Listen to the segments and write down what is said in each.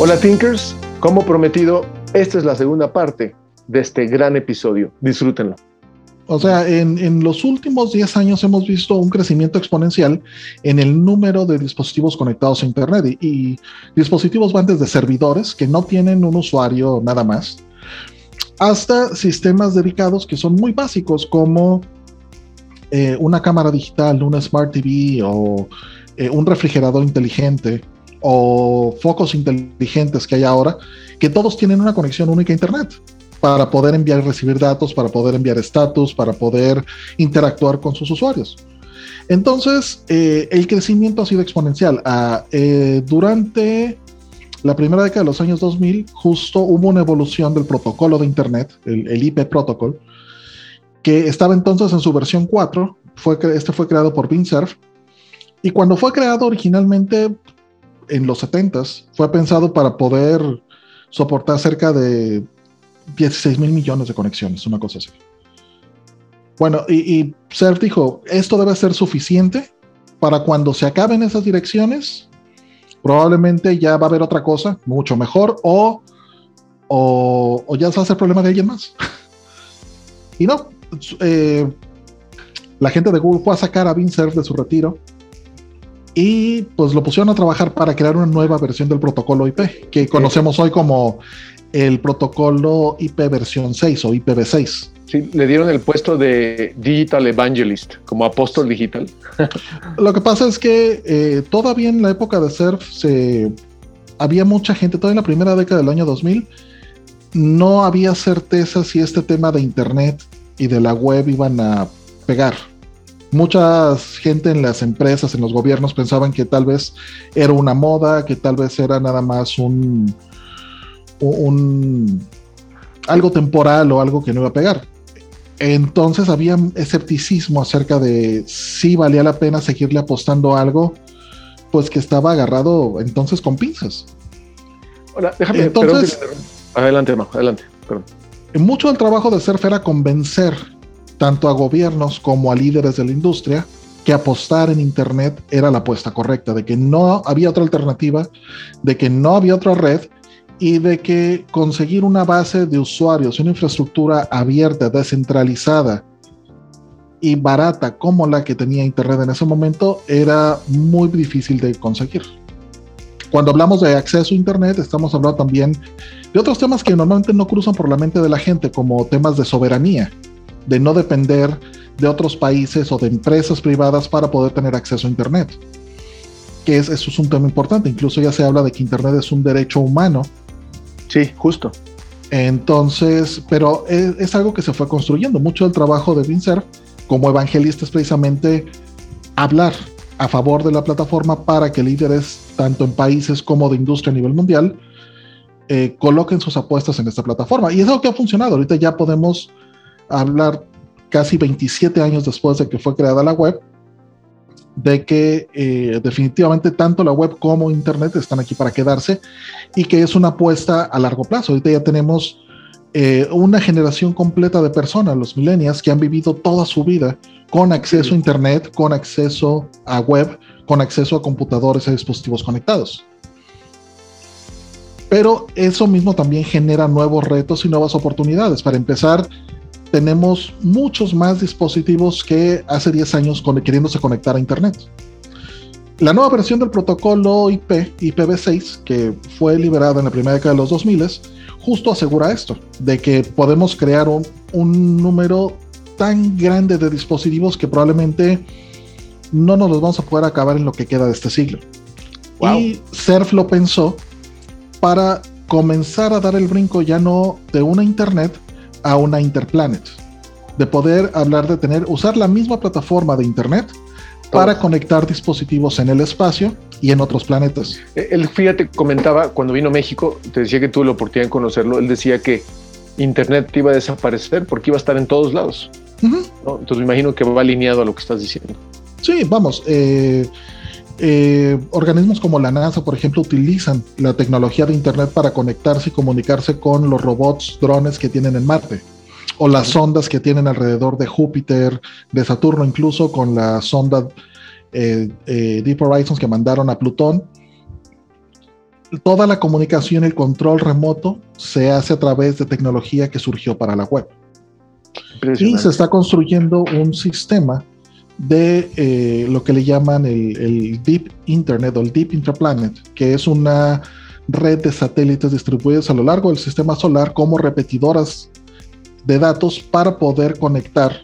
Hola Thinkers, como prometido, esta es la segunda parte de este gran episodio. Disfrútenlo. O sea, en, los últimos 10 años hemos visto un crecimiento exponencial en el número de dispositivos conectados a Internet y, dispositivos van desde servidores que no tienen un usuario nada más, hasta sistemas dedicados que son muy básicos como eh, una cámara digital, una Smart TV o eh, un refrigerador inteligente o focos inteligentes que hay ahora, que todos tienen una conexión única a Internet para poder enviar y recibir datos, para poder enviar estatus, para poder interactuar con sus usuarios. Entonces, eh, el crecimiento ha sido exponencial. Ah, eh, durante la primera década de los años 2000, justo hubo una evolución del protocolo de Internet, el, IP protocol, que estaba entonces en su versión 4. Fue, este fue creado por Vinsurf. Y cuando fue creado originalmente, en los 70s fue pensado para poder soportar cerca de 16 mil millones de conexiones, una cosa así. Bueno, y, Surf dijo, esto debe ser suficiente para cuando se acaben esas direcciones, probablemente ya va a haber otra cosa mucho mejor o, o, ya se a ser problema de alguien más. y no, eh, la gente de Google fue a sacar a Surf de su retiro y pues lo pusieron a trabajar para crear una nueva versión del protocolo IP, que conocemos hoy como el protocolo IP versión 6 o IPv6. Sí, le dieron el puesto de Digital Evangelist, como apóstol digital. Lo que pasa es que eh, todavía en la época de Surf se, había mucha gente, todavía en la primera década del año 2000, no había certeza si este tema de Internet y de la web iban a pegar mucha gente en las empresas, en los gobiernos pensaban que tal vez era una moda, que tal vez era nada más un, un algo temporal o algo que no iba a pegar. Entonces había escepticismo acerca de si valía la pena seguirle apostando algo, pues que estaba agarrado entonces con pinzas. Hola, déjame, entonces, adelante, no, adelante, perdón. Mucho del trabajo de Surf era convencer tanto a gobiernos como a líderes de la industria que apostar en Internet era la apuesta correcta, de que no había otra alternativa, de que no había otra red y de que conseguir una base de usuarios, una infraestructura abierta, descentralizada y barata como la que tenía Internet en ese momento era muy difícil de conseguir. Cuando hablamos de acceso a Internet, estamos hablando también de otros temas que normalmente no cruzan por la mente de la gente, como temas de soberanía de no depender de otros países o de empresas privadas para poder tener acceso a Internet. Que es, eso es un tema importante. Incluso ya se habla de que Internet es un derecho humano. Sí, justo. Entonces, pero es, algo que se fue construyendo. Mucho del trabajo de Vincer como evangelista es precisamente hablar a favor de la plataforma para que líderes, tanto en países como de industria a nivel mundial, eh, coloquen sus apuestas en esta plataforma. Y es algo que ha funcionado. Ahorita ya podemos hablar casi 27 años después de que fue creada la web, de que eh, definitivamente tanto la web como Internet están aquí para quedarse y que es una apuesta a largo plazo. Ahorita ya tenemos eh, una generación completa de personas, los millennials, que han vivido toda su vida con acceso a Internet, con acceso a web, con acceso a computadores y dispositivos conectados. Pero eso mismo también genera nuevos retos y nuevas oportunidades. Para empezar, tenemos muchos más dispositivos que hace 10 años queriéndose conectar a Internet. La nueva versión del protocolo IP, IPv6, que fue liberada en la primera década de los 2000, justo asegura esto, de que podemos crear un, número tan grande de dispositivos que probablemente no nos los vamos a poder acabar en lo que queda de este siglo. Y Surf lo pensó para comenzar a dar el brinco ya no de una Internet, a una Interplanet. De poder hablar de tener, usar la misma plataforma de Internet para conectar dispositivos en el espacio y en otros planetas. Eh, él, fíjate, comentaba cuando vino a México, te decía que tuve la oportunidad de conocerlo, él decía que Internet iba a desaparecer porque iba a estar en todos lados. Entonces me imagino que va alineado a lo que estás diciendo. Sí, vamos. Eh, eh, organismos como la NASA, por ejemplo, utilizan la tecnología de Internet para conectarse y comunicarse con los robots, drones que tienen en Marte, o las sondas que tienen alrededor de Júpiter, de Saturno, incluso con la sonda eh, Deep Horizons que mandaron a Plutón. Toda la comunicación y el control remoto se hace a través de tecnología que surgió para la web. Y se está construyendo un sistema de eh, lo que le llaman el, Deep Internet o el Deep Interplanet, que es una red de satélites distribuidos a lo largo del sistema solar como repetidoras de datos para poder conectar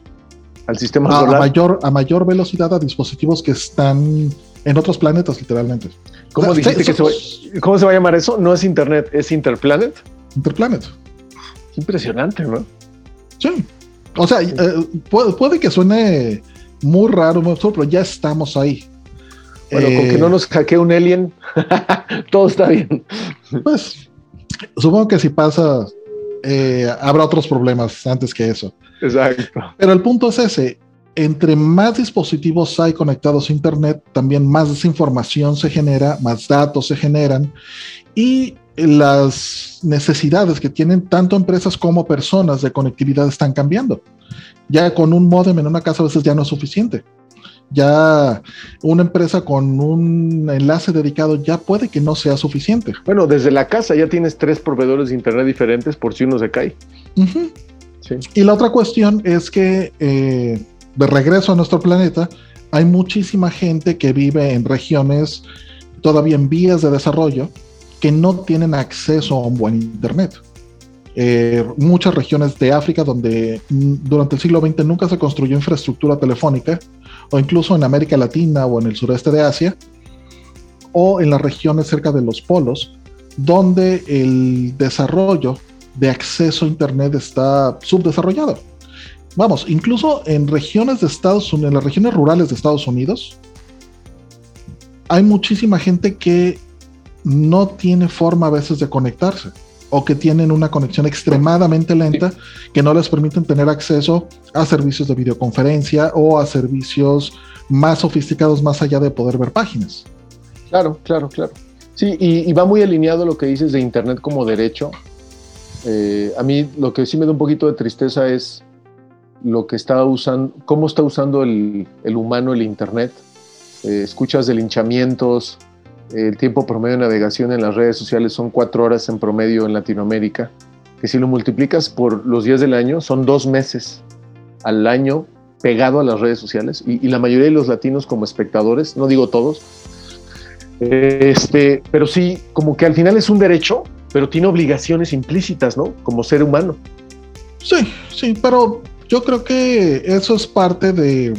al sistema a, solar. mayor, a mayor velocidad a dispositivos que están en otros planetas, literalmente. ¿Cómo dijiste que se va, ¿Cómo se va a llamar eso? No es Internet, es Interplanet. Interplanet. Impresionante, ¿no? Sí. O sea, eh, puede, que suene muy raro, muy absurdo, pero ya estamos ahí. Bueno, con que no eh, nos hackee un alien, todo está bien. Pues supongo que si pasa, eh, habrá otros problemas antes que eso. Exacto. Pero el punto es ese. Entre más dispositivos hay conectados a Internet, también más desinformación se genera, más datos se generan y las necesidades que tienen tanto empresas como personas de conectividad están cambiando. Ya con un modem en una casa a veces ya no es suficiente. Ya una empresa con un enlace dedicado ya puede que no sea suficiente. Bueno, desde la casa ya tienes tres proveedores de internet diferentes por si uno se cae. Y la otra cuestión es que eh, de regreso a nuestro planeta hay muchísima gente que vive en regiones todavía en vías de desarrollo que no tienen acceso a un buen Internet. Eh, muchas regiones de África donde mm, durante el siglo XX nunca se construyó infraestructura telefónica, o incluso en América Latina o en el sureste de Asia, o en las regiones cerca de los polos, donde el desarrollo de acceso a Internet está subdesarrollado. Vamos, incluso en regiones de Estados Unidos, en las regiones rurales de Estados Unidos, hay muchísima gente que no tiene forma a veces de conectarse o que tienen una conexión extremadamente lenta que no les permiten tener acceso a servicios de videoconferencia o a servicios más sofisticados más allá de poder ver páginas. Claro, claro, claro. Sí, y, va muy alineado lo que dices de Internet como derecho. Eh, a mí lo que sí me da un poquito de tristeza es lo que está usando, cómo está usando el, humano el Internet. Eh, escuchas de linchamientos, el tiempo promedio de navegación en las redes sociales son cuatro horas en promedio en Latinoamérica, que si lo multiplicas por los días del año, son dos meses al año pegado a las redes sociales y, la mayoría de los latinos como espectadores, no digo todos, este, pero sí, como que al final es un derecho, pero tiene obligaciones implícitas, ¿no? Como ser humano. Sí, sí, pero yo creo que eso es parte de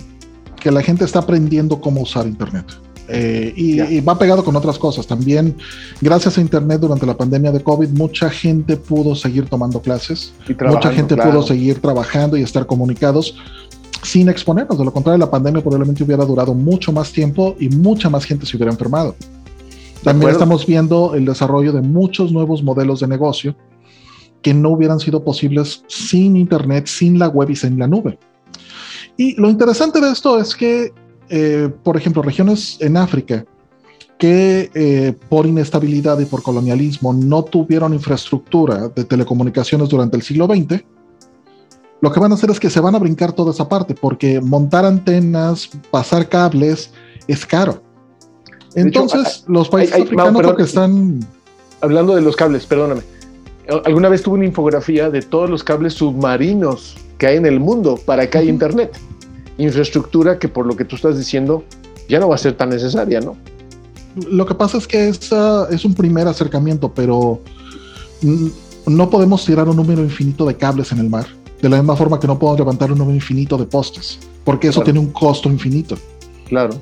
que la gente está aprendiendo cómo usar Internet. Eh, y, va pegado con otras cosas. También, gracias a Internet durante la pandemia de COVID, mucha gente pudo seguir tomando clases, mucha gente pudo seguir trabajando y estar comunicados sin exponernos. De lo contrario, la pandemia probablemente hubiera durado mucho más tiempo y mucha más gente se hubiera enfermado. También estamos viendo el desarrollo de muchos nuevos modelos de negocio que no hubieran sido posibles sin Internet, sin la web y sin la nube. Y lo interesante de esto es que eh, por ejemplo, regiones en África que eh, por inestabilidad y por colonialismo no tuvieron infraestructura de telecomunicaciones durante el siglo XX, lo que van a hacer es que se van a brincar toda esa parte, porque montar antenas, pasar cables, es caro. Entonces, los países africanos que están... Hablando de los cables, perdóname. Alguna vez tuve una infografía de todos los cables submarinos que hay en el mundo para que haya internet infraestructura que por lo que tú estás diciendo ya no va a ser tan necesaria, ¿no? Lo que pasa es que es, es un primer acercamiento, pero no podemos tirar un número infinito de cables en el mar, de la misma forma que no podemos levantar un número infinito de postes, porque eso tiene un costo infinito. Claro.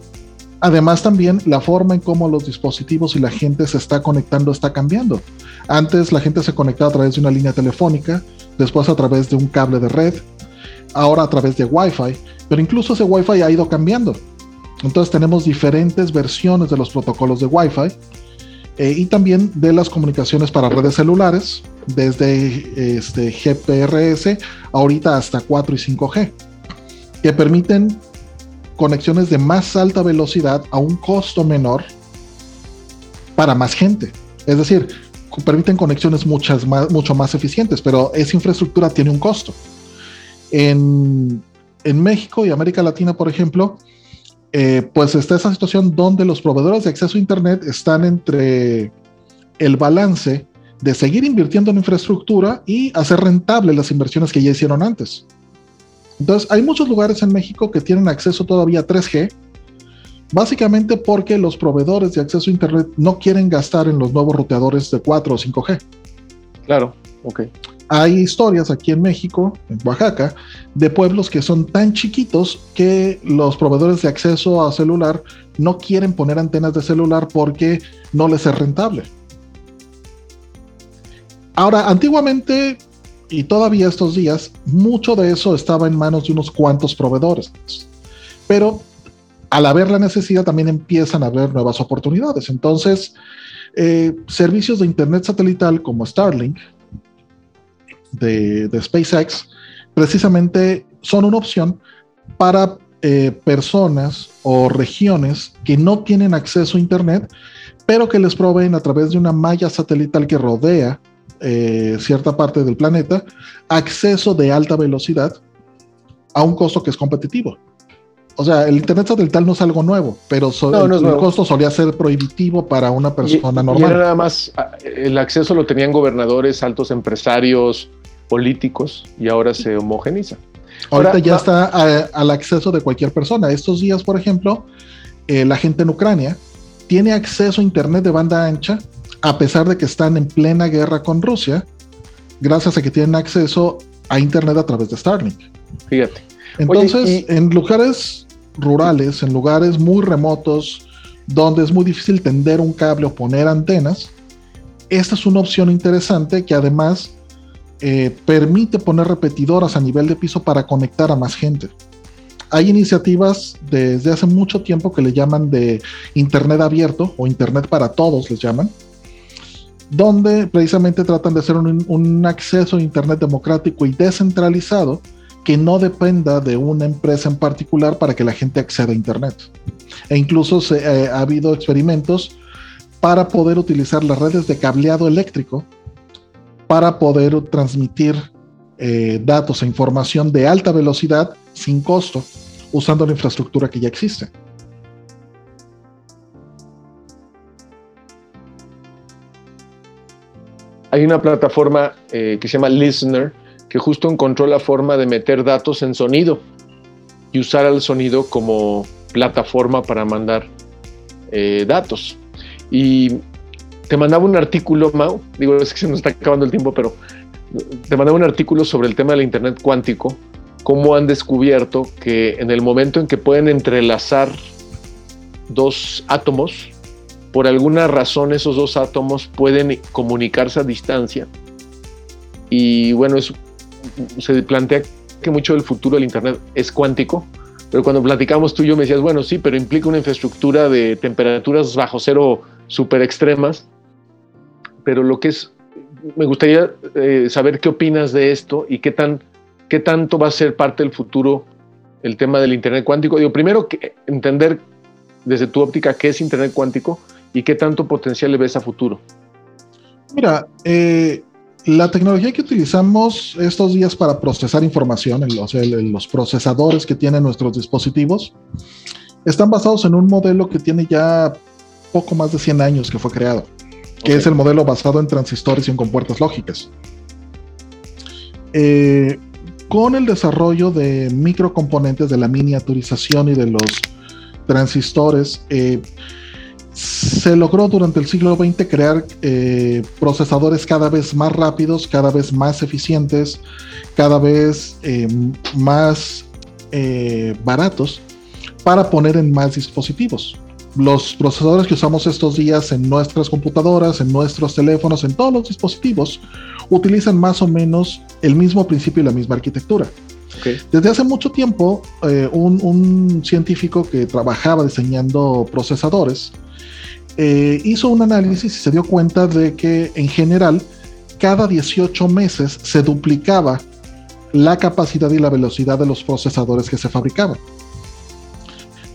Además también la forma en cómo los dispositivos y la gente se está conectando está cambiando. Antes la gente se conectaba a través de una línea telefónica, después a través de un cable de red, ahora a través de Wi-Fi, pero incluso ese Wi-Fi ha ido cambiando. Entonces tenemos diferentes versiones de los protocolos de Wi-Fi eh, y también de las comunicaciones para redes celulares, desde este, GPRS ahorita hasta 4 y 5G, que permiten conexiones de más alta velocidad a un costo menor para más gente. Es decir, permiten conexiones muchas más, mucho más eficientes, pero esa infraestructura tiene un costo. En, México y América Latina, por ejemplo, eh, pues está esa situación donde los proveedores de acceso a Internet están entre el balance de seguir invirtiendo en infraestructura y hacer rentable las inversiones que ya hicieron antes. Entonces, hay muchos lugares en México que tienen acceso todavía a 3G, básicamente porque los proveedores de acceso a Internet no quieren gastar en los nuevos ruteadores de 4 o 5G. Claro, ok. Hay historias aquí en México, en Oaxaca, de pueblos que son tan chiquitos que los proveedores de acceso a celular no quieren poner antenas de celular porque no les es rentable. Ahora, antiguamente y todavía estos días, mucho de eso estaba en manos de unos cuantos proveedores. Pero al haber la necesidad también empiezan a haber nuevas oportunidades. Entonces, eh, servicios de Internet satelital como Starlink de, SpaceX precisamente son una opción para eh, personas o regiones que no tienen acceso a Internet, pero que les proveen a través de una malla satelital que rodea eh, cierta parte del planeta acceso de alta velocidad a un costo que es competitivo. O sea, el Internet satelital no es algo nuevo, pero el, costo solía ser prohibitivo para una persona normal. Y nada más, el acceso lo tenían gobernadores, altos empresarios, políticos y ahora se homogeniza. Ahorita ya está al acceso de cualquier persona. Estos días, por ejemplo, eh, la gente en Ucrania tiene acceso a Internet de banda ancha a pesar de que están en plena guerra con Rusia, gracias a que tienen acceso a Internet a través de Starlink. Fíjate. Entonces, en lugares rurales, en lugares muy remotos, donde es muy difícil tender un cable o poner antenas, esta es una opción interesante que además eh, permite poner repetidoras a nivel de piso para conectar a más gente. Hay iniciativas desde hace mucho tiempo que le llaman de Internet abierto o Internet para todos, les llaman, donde precisamente tratan de hacer un, acceso a Internet democrático y descentralizado que no dependa de una empresa en particular para que la gente acceda a Internet. E incluso se, eh, ha habido experimentos para poder utilizar las redes de cableado eléctrico para poder transmitir eh, datos e información de alta velocidad sin costo usando la infraestructura que ya existe. Hay una plataforma eh, que se llama Listener que justo encontró la forma de meter datos en sonido y usar el sonido como plataforma para mandar eh, datos. Y te mandaba un artículo, Mau, digo, es que se nos está acabando el tiempo, pero te mandaba un artículo sobre el tema del Internet cuántico, cómo han descubierto que en el momento en que pueden entrelazar dos átomos, por alguna razón esos dos átomos pueden comunicarse a distancia. Y bueno, se plantea que mucho del futuro del Internet es cuántico, pero cuando platicamos tú y yo me decías, bueno, sí, pero implica una infraestructura de temperaturas bajo cero súper extremas pero lo que es, me gustaría eh, saber qué opinas de esto y qué, tan, qué tanto va a ser parte del futuro el tema del Internet cuántico. Digo, primero, entender desde tu óptica qué es Internet cuántico y qué tanto potencial le ves a futuro. Mira, eh, la tecnología que utilizamos estos días para procesar información, los, los procesadores que tienen nuestros dispositivos, están basados en un modelo que tiene ya poco más de 100 años que fue creado que es el modelo basado en transistores y en compuertas lógicas. Eh, con el desarrollo de microcomponentes de la miniaturización y de los transistores, eh, se logró durante el siglo XX crear eh, procesadores cada vez más rápidos, cada vez más eficientes, cada vez más baratos para poner en más dispositivos los procesadores que usamos estos días en nuestras computadoras, en nuestros teléfonos, en todos los dispositivos, utilizan más o menos el mismo principio y la misma arquitectura. Desde hace mucho tiempo, eh, un, científico que trabajaba diseñando procesadores eh, hizo un análisis y se dio cuenta de que en general cada 18 meses se duplicaba la capacidad y la velocidad de los procesadores que se fabricaban.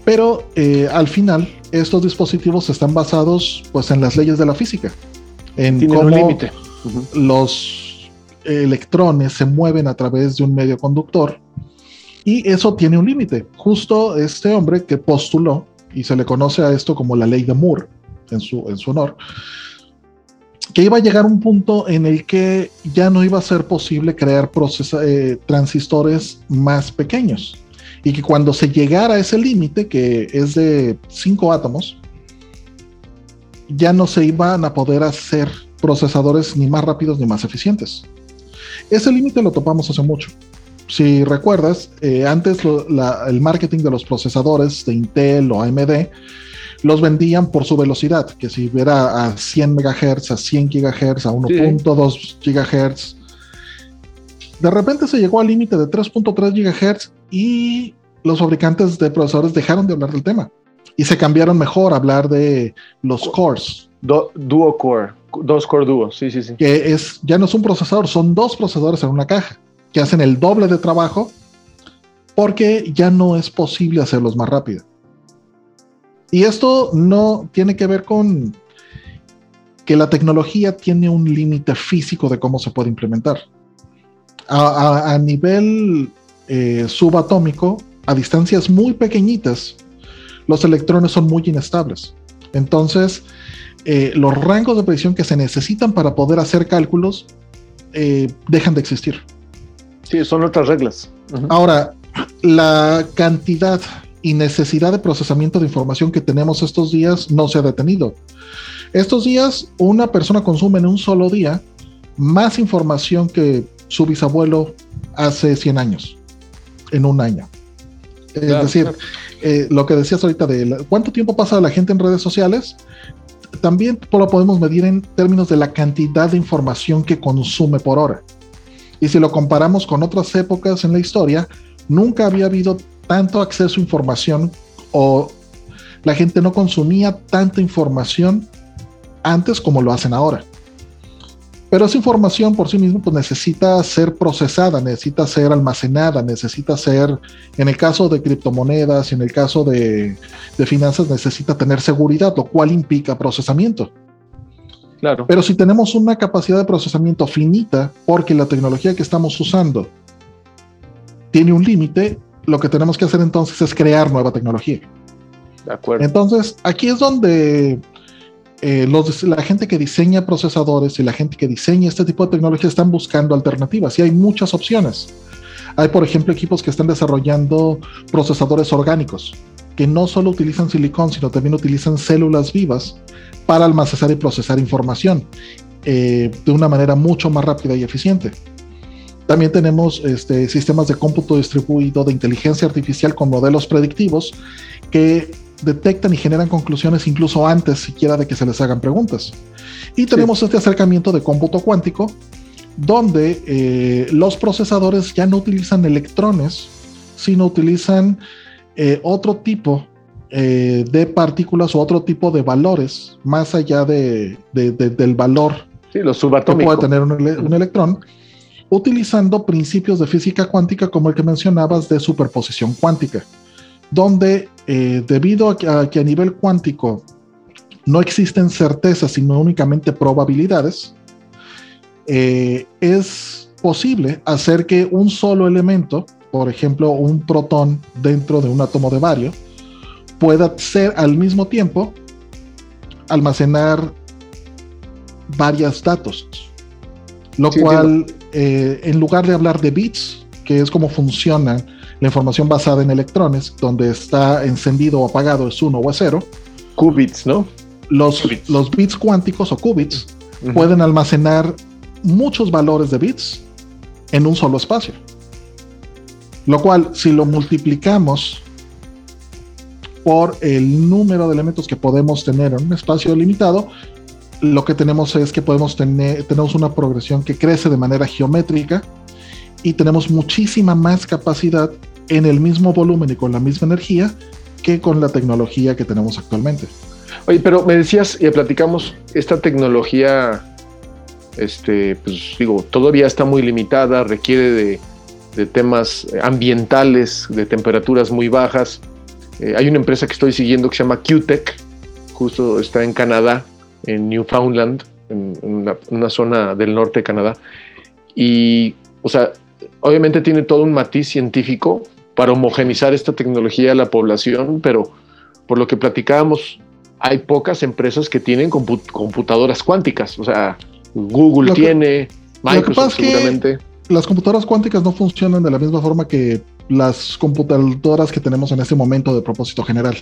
Pero eh, al final, estos dispositivos están basados pues, en las leyes de la física, en cómo los electrones se mueven a través de un medio conductor y eso tiene un límite. Justo este hombre que postuló, y se le conoce a esto como la ley de Moore en su, en su honor, que iba a llegar un punto en el que ya no iba a ser posible crear eh, transistores más pequeños y que cuando se llegara a ese límite, que es de 5 átomos, ya no se iban a poder hacer procesadores ni más rápidos ni más eficientes. Ese límite lo topamos hace mucho. Si recuerdas, eh, antes el marketing de los procesadores de Intel o AMD los vendían por su velocidad, que si era a 100 MHz, a 100 GHz, a 1.2 GHz. De repente se llegó al límite de 3.3 GHz y los fabricantes de procesadores dejaron de hablar del tema y se cambiaron mejor a hablar de los cores. duo core, dos core duo, sí, sí, sí. Que es, ya no es un procesador, son dos procesadores en una caja que hacen el doble de trabajo porque ya no es posible hacerlos más rápido. Y esto no tiene que ver con que la tecnología tiene un límite físico de cómo se puede implementar. A, nivel eh, subatómico, a distancias muy pequeñitas, los electrones son muy inestables. Entonces, eh, los rangos de predicción que se necesitan para poder hacer cálculos eh, dejan de existir. Sí, son otras reglas. Ahora, la cantidad y necesidad de procesamiento de información que tenemos estos días no se ha detenido. Estos días una persona consume en un solo día más información que su bisabuelo hace 100 años, en un año. Es decir, eh, lo que decías ahorita de cuánto tiempo pasa la gente en redes sociales, también lo podemos medir en términos de la cantidad de información que consume por hora. Y si lo comparamos con otras épocas en la historia, nunca había habido tanto acceso a información o la gente no consumía tanta información antes como lo hacen ahora. Pero esa información por sí misma pues, necesita ser procesada, necesita ser almacenada, necesita ser, en el caso de criptomonedas y en el caso de, de finanzas, necesita tener seguridad, lo cual implica procesamiento. Claro. Pero si tenemos una capacidad de procesamiento finita, porque la tecnología que estamos usando tiene un límite, lo que tenemos que hacer entonces es crear nueva tecnología. De acuerdo. Entonces, aquí es donde eh, los, la gente que diseña procesadores y la gente que diseña este tipo de tecnología están buscando alternativas y hay muchas opciones. Hay, por ejemplo, equipos que están desarrollando procesadores orgánicos que no solo utilizan silicón, sino también utilizan células vivas para almacenar y procesar información eh, de una manera mucho más rápida y eficiente. También tenemos este, sistemas de cómputo distribuido de inteligencia artificial con modelos predictivos que detectan y generan conclusiones incluso antes siquiera de que se les hagan preguntas. Y tenemos este acercamiento de cómputo cuántico, donde eh, los procesadores ya no utilizan electrones, sino utilizan eh, otro tipo eh, de partículas o otro tipo de valores, más allá de, del valor que puede tener un electrón utilizando principios de física cuántica como el que mencionabas de superposición cuántica, donde eh, debido a que, a nivel cuántico no existen certezas, sino únicamente probabilidades, eh, es posible hacer que un solo elemento, por ejemplo, un protón dentro de un átomo de bario, pueda ser al mismo tiempo almacenar varios datos, lo cual eh, en lugar de hablar de bits, que es como funciona la información basada en electrones, donde está encendido o apagado es 1 o es 0. Qubits, ¿no? Los, los bits cuánticos o qubits pueden almacenar muchos valores de bits en un solo espacio. Lo cual, si lo multiplicamos por el número de elementos que podemos tener en un espacio limitado, lo que tenemos es que podemos tener tenemos una progresión que crece de manera geométrica y tenemos muchísima más capacidad en el mismo volumen y con la misma energía que con la tecnología que tenemos actualmente. Oye, pero me decías, y platicamos, esta tecnología, este, pues digo, todavía está muy limitada, requiere de, temas ambientales, de temperaturas muy bajas. Eh, hay una empresa que estoy siguiendo que se llama QTech, justo está en Canadá, en Newfoundland, en, una, zona del norte de Canadá. Y, o sea, obviamente tiene todo un matiz científico para homogenizar esta tecnología a la población, pero por lo que platicábamos, hay pocas empresas que tienen computadoras cuánticas. O sea, Google tiene, Microsoft seguramente. las computadoras cuánticas no funcionan de la misma forma que las computadoras que tenemos en este momento de propósito general.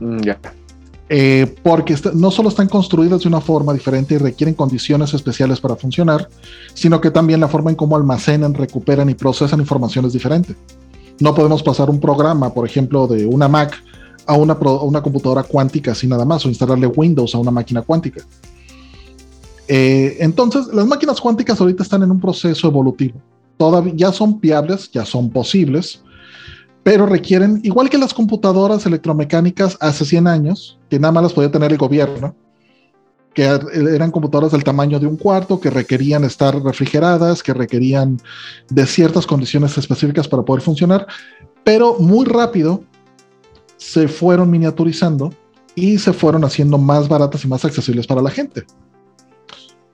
Mm, ya. Eh, porque no solo están construidas de una forma diferente y requieren condiciones especiales para funcionar, sino que también la forma en cómo almacenan, recuperan y procesan información es diferente. No podemos pasar un programa, por ejemplo, de una Mac a una, computadora cuántica así nada más, o instalarle Windows a una máquina cuántica. Eh, entonces, las máquinas cuánticas ahorita están en un proceso evolutivo. Todavía ya son viables, ya son posibles, pero requieren, igual que las computadoras electromecánicas hace 100 años, que nada más las podía tener el gobierno, que er, eran computadoras del tamaño de un cuarto, que requerían estar refrigeradas, que requerían de ciertas condiciones específicas para poder funcionar, pero muy rápido se fueron miniaturizando y se fueron haciendo más baratas y más accesibles para la gente.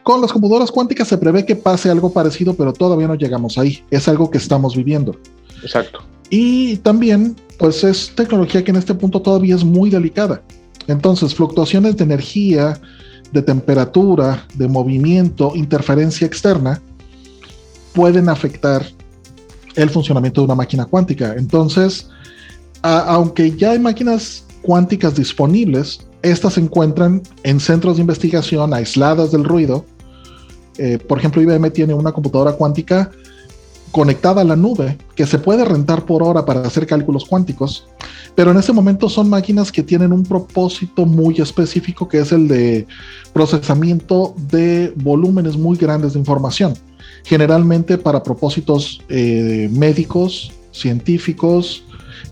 Con las computadoras cuánticas se prevé que pase algo parecido, pero todavía no llegamos ahí. Es algo que estamos viviendo. Exacto. Y también, pues es tecnología que en este punto todavía es muy delicada. Entonces, fluctuaciones de energía, de temperatura, de movimiento, interferencia externa, pueden afectar el funcionamiento de una máquina cuántica. Entonces, aunque ya hay máquinas cuánticas disponibles, estas se encuentran en centros de investigación aisladas del ruido. Eh, por ejemplo, IBM tiene una computadora cuántica conectada a la nube que se puede rentar por hora para hacer cálculos cuánticos, pero en ese momento son máquinas que tienen un propósito muy específico que es el de procesamiento de volúmenes muy grandes de información, generalmente para propósitos eh, médicos, científicos,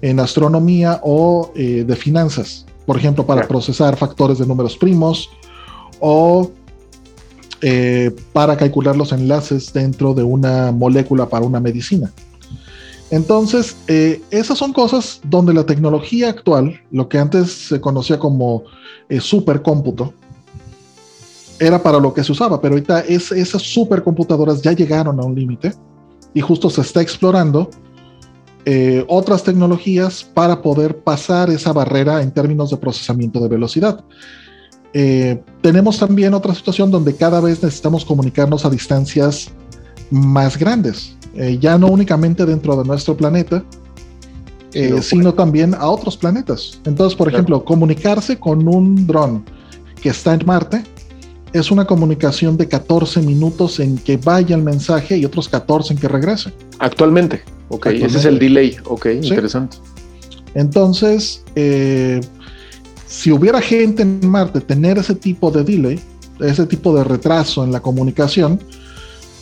en astronomía o eh, de finanzas, por ejemplo, para procesar factores de números primos o eh, para calcular los enlaces dentro de una molécula para una medicina. Entonces, eh, esas son cosas donde la tecnología actual, lo que antes se conocía como supercómputo, era para lo que se usaba, pero ahorita esas supercomputadoras ya llegaron a un límite y justo se está explorando eh, otras tecnologías para poder pasar esa barrera en términos de procesamiento de velocidad. Eh, tenemos también otra situación donde cada vez necesitamos comunicarnos a distancias más grandes, eh, ya no únicamente dentro de nuestro planeta, sino también a otros planetas. Entonces, por ejemplo, comunicarse con un dron que está en Marte es una comunicación de 14 minutos en que vaya el mensaje y otros 14 en que regrese. Actualmente. Ok, ese es el delay. Ok, interesante. Entonces, eh, si hubiera gente en Marte tener ese tipo de delay, ese tipo de retraso en la comunicación,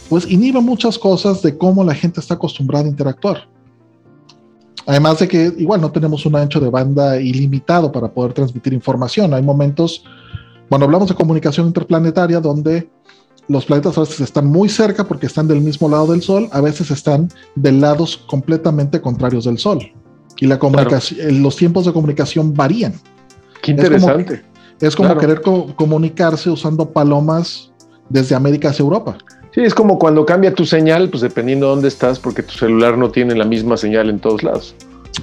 pues inhibe muchas cosas de cómo la gente está acostumbrada a interactuar. Además de que igual no tenemos un ancho de banda ilimitado para poder transmitir información. Hay momentos, cuando hablamos de comunicación interplanetaria, donde los planetas a veces están muy cerca porque están del mismo lado del Sol, a veces están de lados completamente contrarios del Sol. Y la comunicación, los tiempos de comunicación varían. Qué interesante. Es como, querer comunicarse usando palomas desde América hacia Europa. Sí, es como cuando cambia tu señal, pues dependiendo de dónde estás, porque tu celular no tiene la misma señal en todos lados.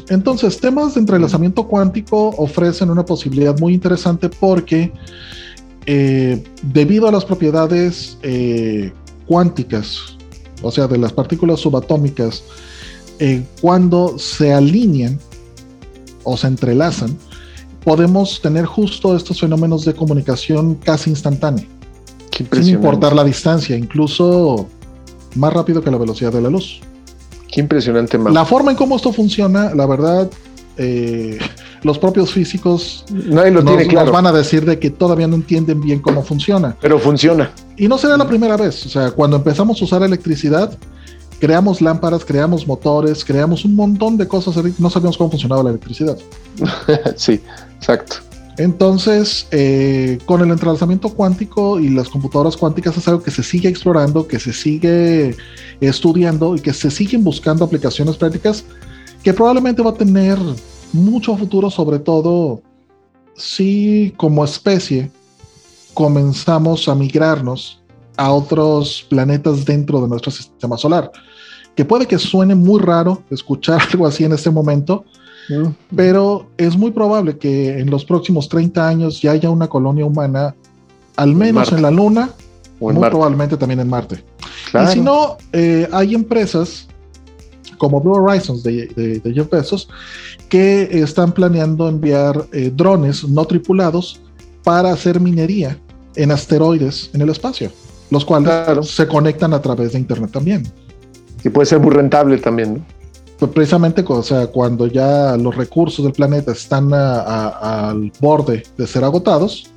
Entonces, temas de entrelazamiento cuántico ofrecen una posibilidad muy interesante porque eh, debido a las propiedades eh, cuánticas, o sea, de las partículas subatómicas, eh, cuando se alinean o se entrelazan, podemos tener justo estos fenómenos de comunicación casi instantánea, sin importar la distancia, incluso más rápido que la velocidad de la luz. Qué impresionante, La forma en cómo esto funciona, la verdad, los propios físicos Nadie lo tiene claro. van a decir de que todavía no entienden bien cómo funciona. Pero funciona. Y no será la primera vez. O sea, cuando empezamos a usar electricidad, creamos lámparas, creamos motores, creamos un montón de cosas, no sabíamos cómo funcionaba la electricidad. sí, exacto. Entonces, eh, con el entrelazamiento cuántico y las computadoras cuánticas es algo que se sigue explorando, que se sigue estudiando y que se siguen buscando aplicaciones prácticas que probablemente va a tener mucho futuro, sobre todo si como especie comenzamos a migrarnos a otros planetas dentro de nuestro sistema solar. Que puede que suene muy raro escuchar algo así en este momento, pero es muy probable que en los próximos 30 años ya haya una colonia humana, al menos en, la Luna, o muy probablemente también en Marte. Y si no, eh, hay empresas como Blue Horizons de, Jeff Bezos que están planeando enviar eh, drones no tripulados para hacer minería en asteroides en el espacio, los cuales se conectan a través de Internet también. Y puede ser muy rentable también, ¿no? Pues precisamente o sea, cuando ya los recursos del planeta están al borde de ser agotados,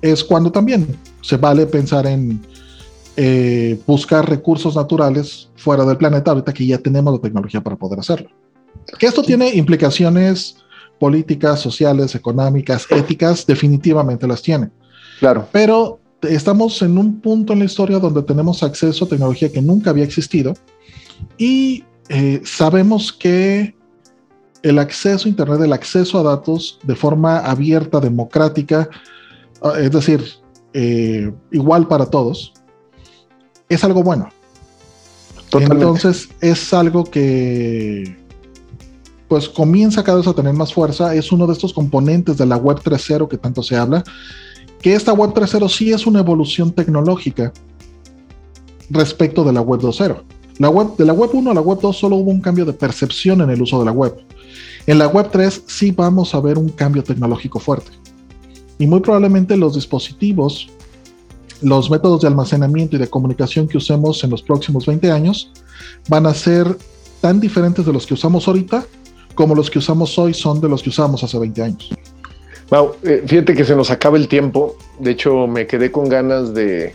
es cuando también se vale pensar en eh, buscar recursos naturales fuera del planeta, ahorita que ya tenemos la tecnología para poder hacerlo. Que esto tiene implicaciones políticas, sociales, económicas, éticas, definitivamente las tiene. Claro. Pero estamos en un punto en la historia donde tenemos acceso a tecnología que nunca había existido y eh, sabemos que el acceso a Internet, el acceso a datos de forma abierta, democrática, ah, es decir, eh, igual para todos, es algo bueno. Entonces es algo que pues comienza cada vez a tener más fuerza, es uno de estos componentes de la web 3.0 que tanto se habla, que esta web 3.0 sí es una evolución tecnológica respecto de la web 2.0. La web, de la web 1 a la web 2 solo hubo un cambio de percepción en el uso de la web. En la web 3 sí vamos a ver un cambio tecnológico fuerte. Y muy probablemente los dispositivos, los métodos de almacenamiento y de comunicación que usemos en los próximos 20 años van a ser tan diferentes de los que usamos ahorita como los que usamos hoy son de los que usamos hace 20 años. Wow, eh, fíjate que se nos acaba el tiempo. De hecho, me quedé con ganas de,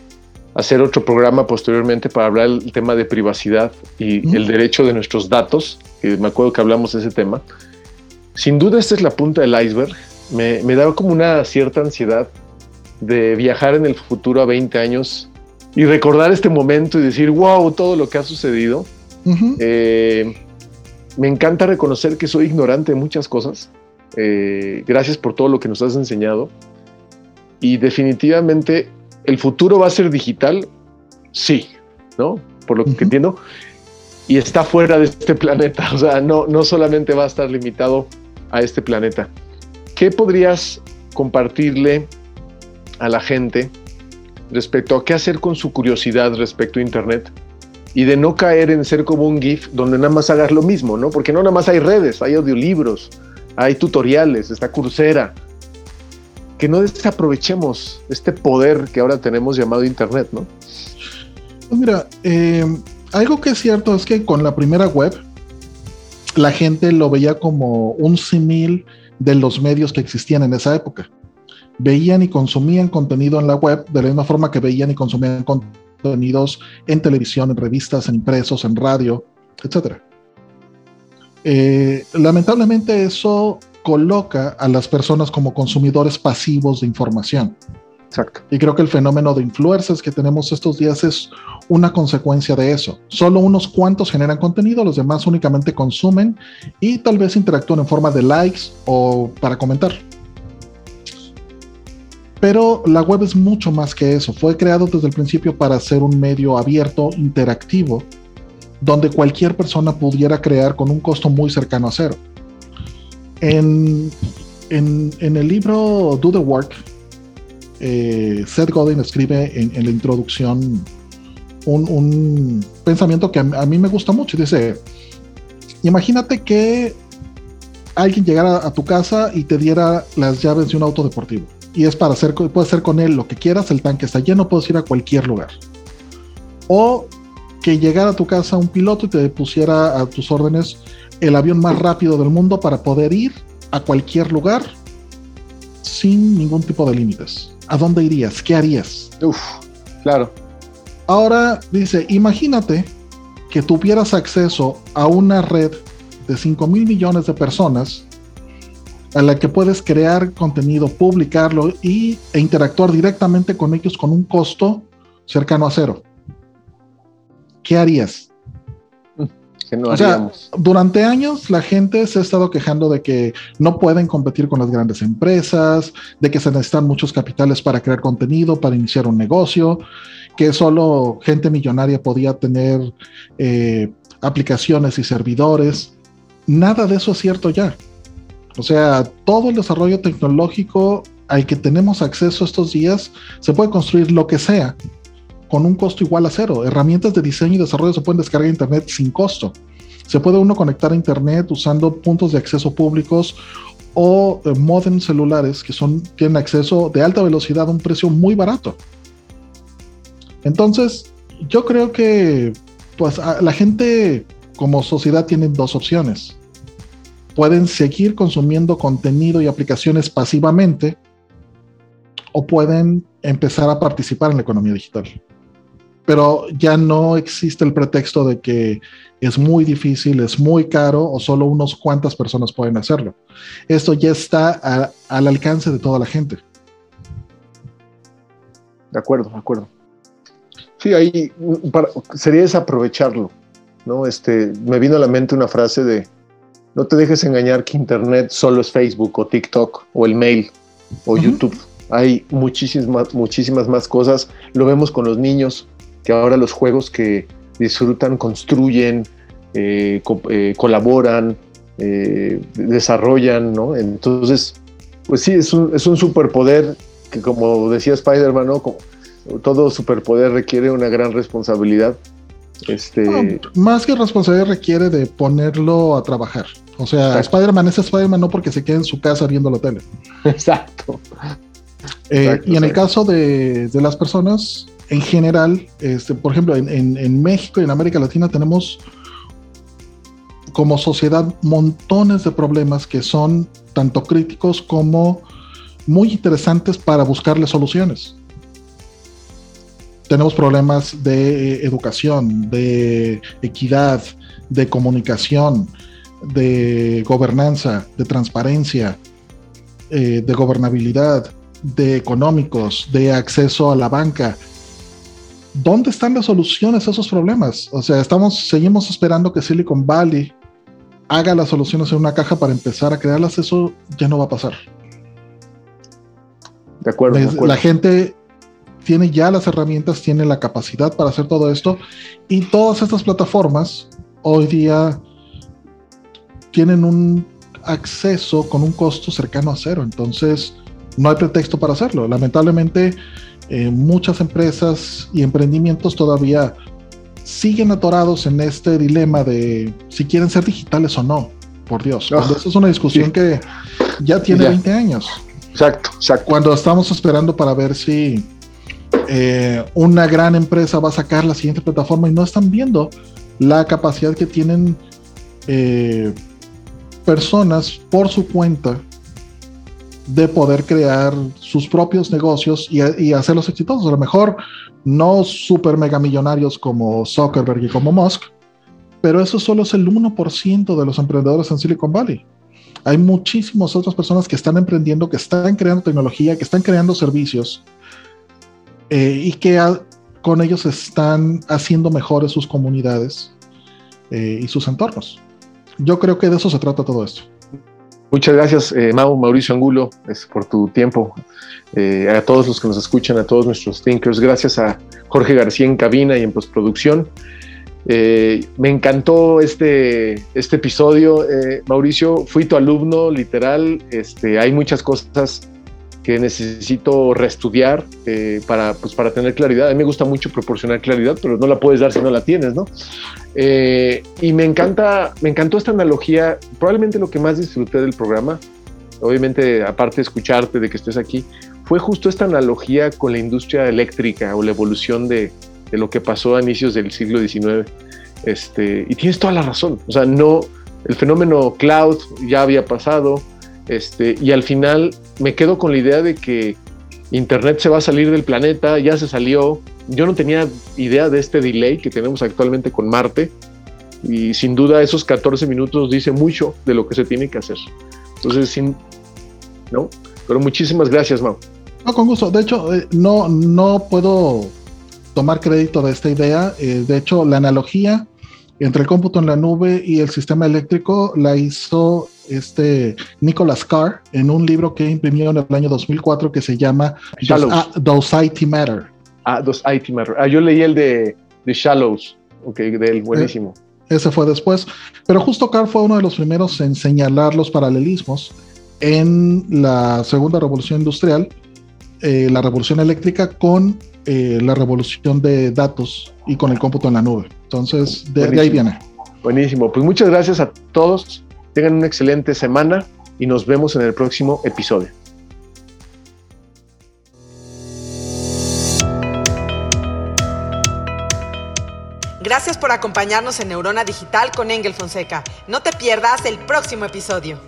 hacer otro programa posteriormente para hablar del tema de privacidad y el derecho de nuestros datos, que me acuerdo que hablamos de ese tema. Sin duda esta es la punta del iceberg. Me, me daba como una cierta ansiedad de viajar en el futuro a 20 años y recordar este momento y decir, wow, todo lo que ha sucedido. Eh, me encanta reconocer que soy ignorante de muchas cosas. Eh, gracias por todo lo que nos has enseñado. Y definitivamente ¿El futuro va a ser digital? Sí, ¿no? Por lo que entiendo. Y está fuera de este planeta, o sea, no, no solamente va a estar limitado a este planeta. ¿Qué podrías compartirle a la gente respecto a qué hacer con su curiosidad respecto a Internet? Y de no caer en ser como un GIF donde nada más hagas lo mismo, ¿no? Porque no nada más hay redes, hay audiolibros, hay tutoriales, está Coursera, que no desaprovechemos este poder que ahora tenemos llamado Internet, ¿no? Mira, eh, algo que es cierto es que con la primera web, la gente lo veía como un símil de los medios que existían en esa época. Veían y consumían contenido en la web de la misma forma que veían y consumían contenidos en televisión, en revistas, en impresos, en radio, etc. Eh, lamentablemente eso coloca a las personas como consumidores pasivos de información. Exacto. Y creo que el fenómeno de influencers que tenemos estos días es una consecuencia de eso. Solo unos cuantos generan contenido, los demás únicamente consumen y tal vez interactúan en forma de likes o para comentar. Pero la web es mucho más que eso. Fue creado desde el principio para ser un medio abierto, interactivo, donde cualquier persona pudiera crear con un costo muy cercano a cero. En, el libro Do the Work, eh, Seth Godin escribe en, la introducción un, pensamiento que a, mí me gusta mucho. Dice, imagínate que alguien llegara a tu casa y te diera las llaves de un auto deportivo. Y es para hacer, puedes hacer con él lo que quieras, el tanque está lleno, puedes ir a cualquier lugar. O que llegara a tu casa un piloto y te pusiera a tus órdenes el avión más rápido del mundo para poder ir a cualquier lugar sin ningún tipo de límites. ¿A dónde irías? ¿Qué harías? Uf, claro. Ahora dice, imagínate que tuvieras acceso a una red de 5 mil millones de personas a la que puedes crear contenido, publicarlo y, e interactuar directamente con ellos con un costo cercano a cero. ¿Qué harías? O sea, durante años la gente se ha estado quejando de que no pueden competir con las grandes empresas, de que se necesitan muchos capitales para crear contenido, para iniciar un negocio, que solo gente millonaria podía tener eh, aplicaciones y servidores. Nada de eso es cierto ya. O sea, todo el desarrollo tecnológico al que tenemos acceso estos días se puede construir lo que sea con un costo igual a cero. Herramientas de diseño y desarrollo se pueden descargar a Internet sin costo. Se puede uno conectar a Internet usando puntos de acceso públicos o eh, modems celulares que son, tienen acceso de alta velocidad a un precio muy barato. Entonces, yo creo que pues, la gente como sociedad tiene dos opciones. Pueden seguir consumiendo contenido y aplicaciones pasivamente o pueden empezar a participar en la economía digital pero ya no existe el pretexto de que es muy difícil, es muy caro o solo unos cuantas personas pueden hacerlo. Esto ya está al alcance de toda la gente. De acuerdo, de acuerdo. Sí, ahí sería desaprovecharlo, ¿no? Este, me vino a la mente una frase de, no te dejes engañar que Internet solo es Facebook o TikTok o el mail o YouTube. Hay muchísimas, muchísimas más cosas. Lo vemos con los niños que ahora los juegos que disfrutan construyen, eh, eh, colaboran, eh, desarrollan, ¿no? Entonces, pues sí, es un, es un superpoder que como decía Spider-Man, ¿no? Como, todo superpoder requiere una gran responsabilidad. Este... más que responsabilidad requiere de ponerlo a trabajar. O sea, Spider-Man es Spider-Man no porque se quede en su casa viendo la tele. Exacto. y en el caso de, de, las personas, en general, este, por ejemplo, en, México y en América Latina tenemos como sociedad montones de problemas que son tanto críticos como muy interesantes para buscarle soluciones. Tenemos problemas de eh, educación, de equidad, de comunicación, de gobernanza, de transparencia, eh, de gobernabilidad, de económicos, de acceso a la banca, ¿dónde están las soluciones a esos problemas? O sea, estamos, seguimos esperando que Silicon Valley haga las soluciones en una caja para empezar a crearlas, eso ya no va a pasar. De acuerdo, La gente tiene ya las herramientas, tiene la capacidad para hacer todo esto y todas estas plataformas hoy día tienen un acceso con un costo cercano a cero, entonces no hay pretexto para hacerlo. Lamentablemente, eh, muchas empresas y emprendimientos todavía siguen atorados en este dilema de si quieren ser digitales o no. Por Dios, ah, esa es una discusión que ya tiene 20 años. Exacto, exacto. Cuando estamos esperando para ver si eh, una gran empresa va a sacar la siguiente plataforma y no están viendo la capacidad que tienen eh, personas por su cuenta de poder crear sus propios negocios y, hacerlos exitosos. A lo mejor no super mega millonarios como Zuckerberg y como Musk, pero eso solo es el 1% de los emprendedores en Silicon Valley. Hay muchísimas otras personas que están emprendiendo, que están creando tecnología, que están creando servicios eh, y que con ellos están haciendo mejores sus comunidades eh, y sus entornos. Yo creo que de eso se trata todo esto. Muchas gracias, eh, Mauricio Angulo, por tu tiempo. Eh, a todos los que nos escuchan, a todos nuestros thinkers. Gracias a Jorge García en cabina y en postproducción. Eh, me encantó este, este episodio, eh, Mauricio. Fui tu alumno, literal. Este, hay muchas cosas que necesito reestudiar eh, para, pues, para tener claridad. A mí me gusta mucho proporcionar claridad, pero no la puedes dar si no la tienes, ¿no? Eh, y me encanta, me encantó esta analogía. Probablemente lo que más disfruté del programa, obviamente aparte de escucharte, de que estés aquí, fue justo esta analogía con la industria eléctrica o la evolución de, de lo que pasó a inicios del siglo XIX. Este, y tienes toda la razón. O sea, no, el fenómeno cloud ya había pasado, este, y al final me quedo con la idea de que Internet se va a salir del planeta, ya se salió, yo no tenía idea de este delay que tenemos actualmente con Marte y sin duda esos 14 minutos dice mucho de lo que se tiene que hacer. Entonces, sin, ¿no? Pero muchísimas gracias, Mau. No, con gusto. De hecho, eh, no, no puedo tomar crédito de esta idea. Eh, de hecho, la analogía entre el cómputo en la nube y el sistema eléctrico la hizo este Nicholas Carr en un libro que imprimió en el año 2004 que se llama Does, IT Matter? Ah, Does IT Matter. Ah, yo leí el de, de Shallows, ok, del buenísimo. Eh, ese fue después, pero justo Carr fue uno de los primeros en señalar los paralelismos en la segunda revolución industrial, eh, la revolución eléctrica con eh, la revolución de datos y con el cómputo en la nube. Entonces, de, ahí viene. Buenísimo. Pues muchas gracias a todos. Tengan una excelente semana y nos vemos en el próximo episodio. Gracias por acompañarnos en Neurona Digital con Engel Fonseca. No te pierdas el próximo episodio.